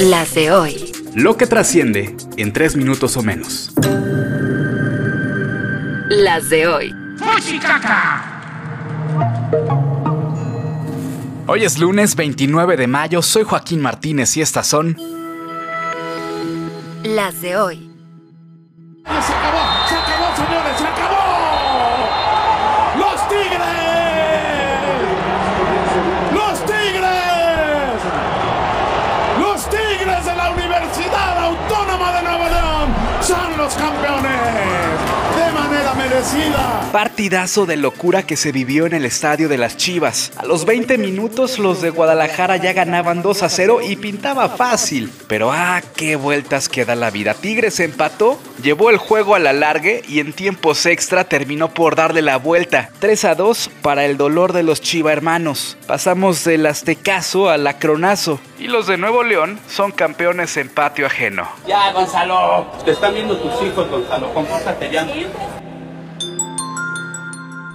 Las de hoy. Lo que trasciende en tres minutos o menos. Las de hoy. Hoy es lunes 29 de mayo, soy Joaquín Martínez y estas son Las de hoy. ¡Ya se acabó! ¡Se acabó, señores! ¡Se acabó! ¡Los Tigres! Los campeones! Manera merecida. partidazo de locura que se vivió en el estadio de las Chivas. A los 20 minutos los de Guadalajara ya ganaban 2 a 0 y pintaba fácil. Pero ah, qué vueltas que da la vida. Tigres empató, llevó el juego a la largue y en tiempos extra terminó por darle la vuelta. 3 a 2 para el dolor de los Chiva hermanos. Pasamos del aztecaso al acronazo. Y los de Nuevo León son campeones en patio ajeno. Ya, Gonzalo. Te están viendo tus hijos, Gonzalo. Compórtate ya.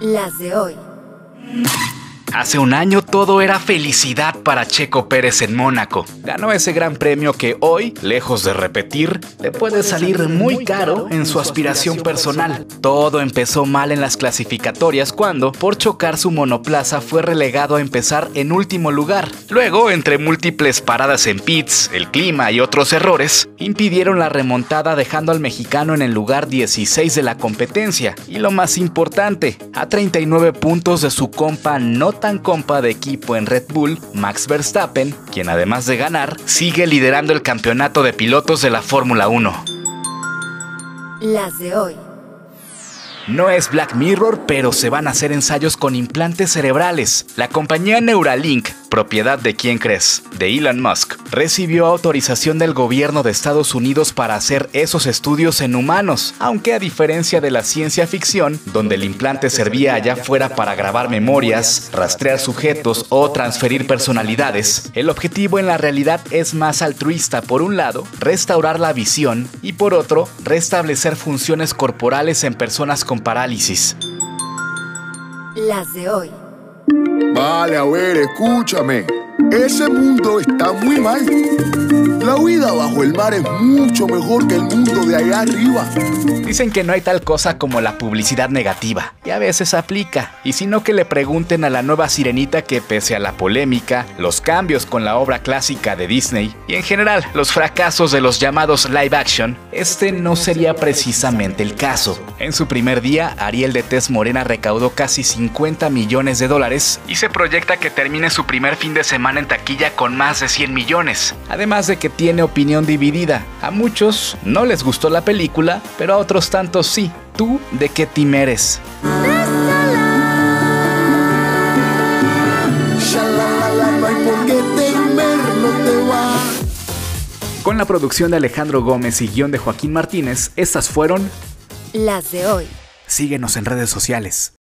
Las de hoy. Hace un año todo era felicidad para Checo Pérez en Mónaco. Ganó ese gran premio que hoy, lejos de repetir, le puede salir muy caro en su aspiración personal. Todo empezó mal en las clasificatorias cuando, por chocar su monoplaza, fue relegado a empezar en último lugar. Luego, entre múltiples paradas en pits, el clima y otros errores, impidieron la remontada dejando al mexicano en el lugar 16 de la competencia. Y lo más importante, a 39 puntos de su compa no tan compa de equipo en Red Bull, Max Verstappen, quien además de ganar, sigue liderando el campeonato de pilotos de la Fórmula 1. Las de hoy. No es Black Mirror, pero se van a hacer ensayos con implantes cerebrales. La compañía Neuralink, propiedad de quién crees, de Elon Musk, recibió autorización del gobierno de Estados Unidos para hacer esos estudios en humanos, aunque a diferencia de la ciencia ficción, donde el implante servía allá fuera para grabar memorias, rastrear sujetos o transferir personalidades, el objetivo en la realidad es más altruista. Por un lado, restaurar la visión y por otro, restablecer funciones corporales en personas con parálisis. Las de hoy. Vale, a ver, escúchame. Ese mundo está muy mal. La huida bajo el mar es mucho mejor que el mundo de allá arriba. Dicen que no hay tal cosa como la publicidad negativa, y a veces aplica. Y si no que le pregunten a la nueva sirenita que pese a la polémica, los cambios con la obra clásica de Disney, y en general los fracasos de los llamados live action, este no sería precisamente el caso. En su primer día, Ariel de Tez Morena recaudó casi 50 millones de dólares y se proyecta que termine su primer fin de semana en taquilla con más de 100 millones. Además de que tiene opinión dividida. A muchos no les gustó la película, pero a otros tantos sí. ¿Tú de qué team eres? Con la producción de Alejandro Gómez y guion de Joaquín Martínez, estas fueron Las de hoy. Síguenos en redes sociales.